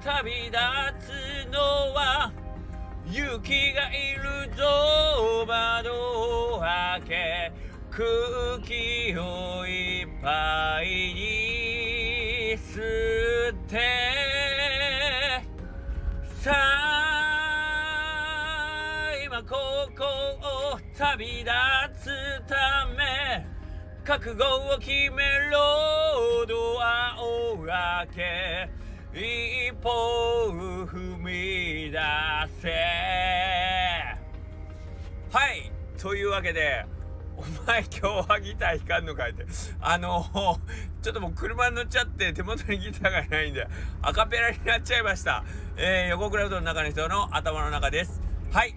旅立つのは雪がいるぞ窓を開け空気をいっぱいに吸ってさあ今ここを旅立つため覚悟を決めろドアを開け一歩踏み出せ。はい。というわけでお前今日はギター弾かんのかいって。あのちょっともう車に乗っちゃって手元にギターがないんでアカペラになっちゃいました。えー、横クラウドの中の人の頭の中です。はい。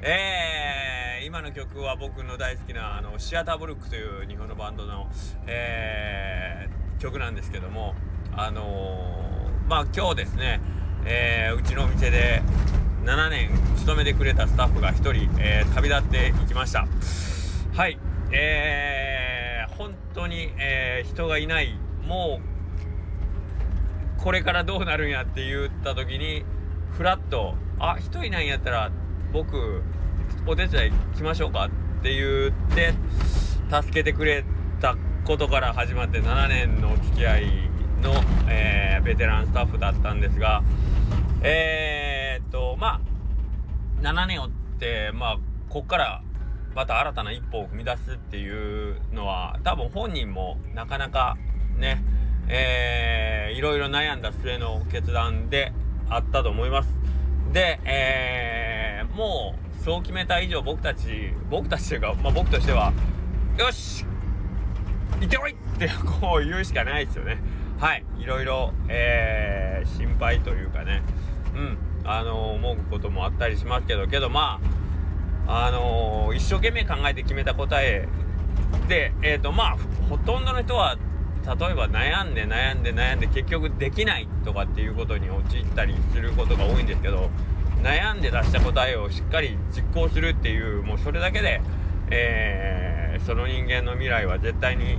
えー、今の曲は僕の大好きなあのシアターブルックという日本のバンドの、えー、曲なんですけどもあのー、まあ今日ですね、えー、うちのお店で7年勤めてくれたスタッフが1人、えー、旅立っていきました。はいえー、本当に、えー、人がいないもうこれからどうなるんやって言った時にふらっと「あ人いないんやったら僕お手伝い来ましょうか」って言って助けてくれたことから始まって7年のお付き合いの、ベテランスタッフだったんですがえー、っとまあ7年をってまあこっからまた新たな一歩を踏み出すっていうのは多分本人もなかなかねえー、いろいろ悩んだ末の決断であったと思います。で、えー、もうそう決めた以上僕たち僕たちというか、まあ、僕としてはよし行ってこいってこう言うしかないですよね。はい。いろいろ、えー、心配というかね。うん。あの思うこともあったりしますけどけどまああのー、一生懸命考えて決めた答えで、えーとまあ、ほとんどの人は例えば悩んで悩んで悩んで結局できないとかっていうことに陥ったりすることが多いんですけど悩んで出した答えをしっかり実行するっていうもうそれだけで、えー、その人間の未来は絶対に、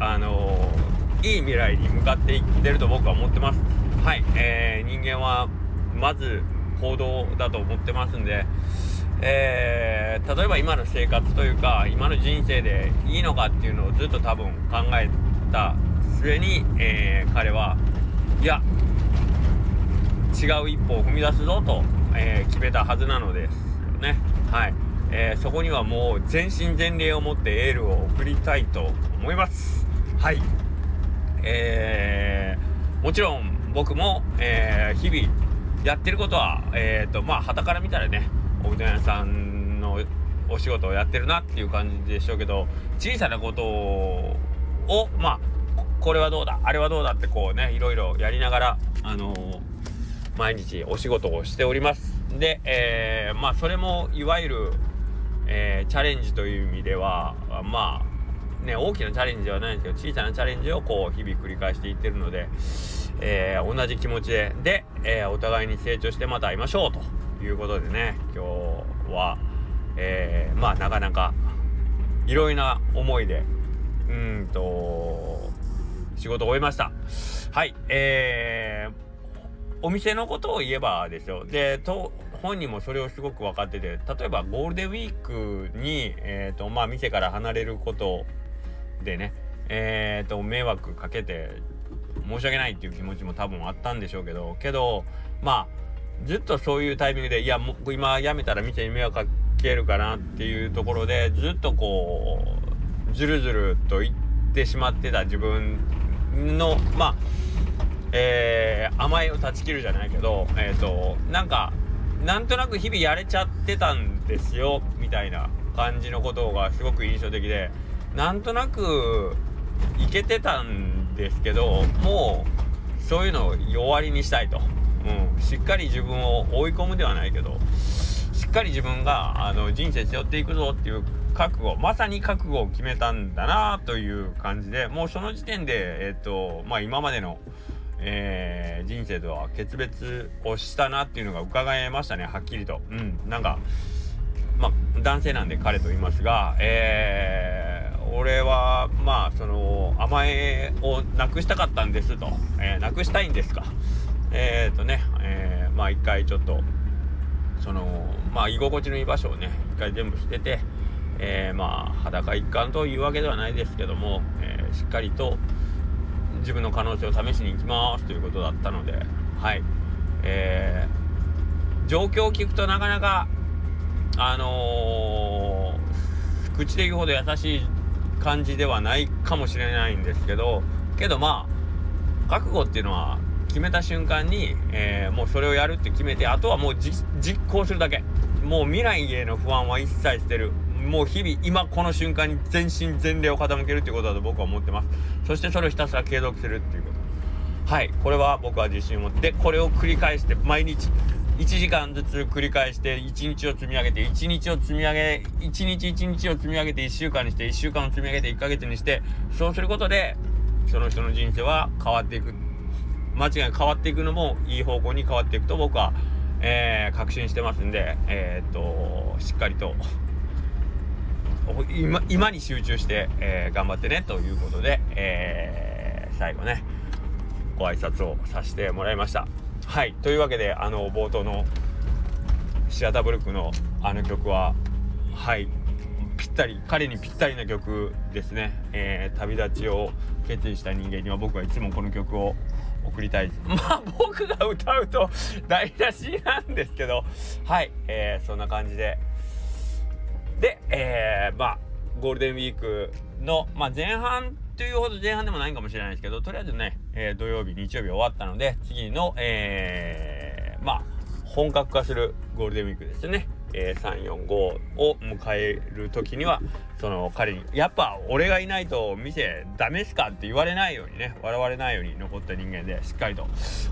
あのー、いい未来に向かっていってると僕は思ってます。はい、えー、人間はまず行動だと思ってますんで、えー、例えば今の生活というか今の人生でいいのかっていうのをずっと多分考えた末に、えー、彼はいや違う一歩を踏み出すぞと、えー、決めたはずなのですよね。はい、えー、そこにはもう全身全霊を持ってエールを送りたいと思います。はい。えー、もちろん僕も、えー、日々やってることはえっ、とまあ旗から見たらねおうどん屋さんのお仕事をやってるなっていう感じでしょうけど小さなことをまあこれはどうだあれはどうだってこうねいろいろやりながらあのー、毎日お仕事をしております。で、えー、まあそれもいわゆる、えー、チャレンジという意味ではまあね大きなチャレンジではないんですけど小さなチャレンジをこう日々繰り返していってるので、えー、同じ気持ちでで、えー、お互いに成長してまた会いましょうということでね今日は、えー、まあなかなかいろいろな思いでうんと仕事を終えました。はいえー、お店のことを言えばですよ。でと本人もそれをすごく分かってて例えばゴールデンウィークに、えーとまあ、店から離れることでねえーと迷惑かけて申し訳ないっていう気持ちも多分あったんでしょうけどけどまあずっとそういうタイミングでいやもう今辞めたら店に迷惑かけるかなっていうところでずっとこうずるずると言ってしまってた自分のまあえー、甘えを断ち切るじゃないけどえっ、ー、となんかなんとなく日々やれちゃってたんですよみたいな感じのことがすごく印象的でなんとなくいけてたんですけどもうそういうのを弱りにしたいと。うん、しっかり自分を追い込むではないけどしっかり自分があの人生背負っていくぞっていう覚悟まさに覚悟を決めたんだなという感じでもうその時点でえっ、とまあ今までの、えー、人生とは決別をしたなっていうのが伺えましたねはっきりと。うん。なんかまあ男性なんで彼と言いますがえー、俺はまあその甘えをなくしたかったんですと、えー、なくしたいんですか。えっ、ー、とね、えー、まあ一回ちょっとそのまあ居心地のいい場所をね一回全部捨てて、え、まあ裸一貫というわけではないですけども、え、しっかりと自分の可能性を試しに行きますということだったのではい。えー、状況を聞くとなかなかあの、口で言うほど優しい感じではないかもしれないんですけどけどまあ覚悟っていうのは決めた瞬間に、えー、もうそれをやるって決めてあとはもう実行するだけ。もう未来への不安は一切捨てる。もう日々今この瞬間に全身全霊を傾けるっていうことだと僕は思ってます。そしてそれをひたすら継続するっていうこと。はい。これは僕は自信を持ってこれを繰り返して毎日1時間ずつ繰り返して1日を積み上げて1日を積み上げ1日1日を積み上げて1週間にして1週間を積み上げて1ヶ月にしてそうすることでその人の人生は変わっていく。間違い変わっていくのもいい方向に変わっていくと僕は、えー、確信してますんでえー、っとしっかりと今今に集中して、えー、頑張ってねということで、え、最後ねご挨拶をさせてもらいました。はい。というわけであの冒頭のシアターブルクのあの曲ははい。ぴったり彼にぴったりな曲ですね、えー、旅立ちを決意した人間には僕はいつもこの曲を送りたい。まあ僕が歌うと台無しなんですけど。はい、えー、そんな感じで。で、えー、まあゴールデンウィークの、まあ、前半というほど前半でもないかもしれないですけどとりあえずね、えー、土曜日日曜日終わったので次の、えー、まあ本格化するゴールデンウィークですね、えー、345を迎える時にはその彼にやっぱ俺がいないと店ダメっすかって言われないようにね笑われないように残った人間でしっかりと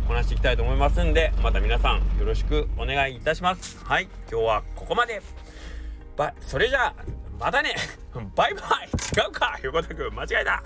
こなしていきたいと思いますんでまた皆さんよろしくお願いいたします。はい今日はここまで。ばそれじゃあまたね。バイバイ。違うか。横田君間違えた。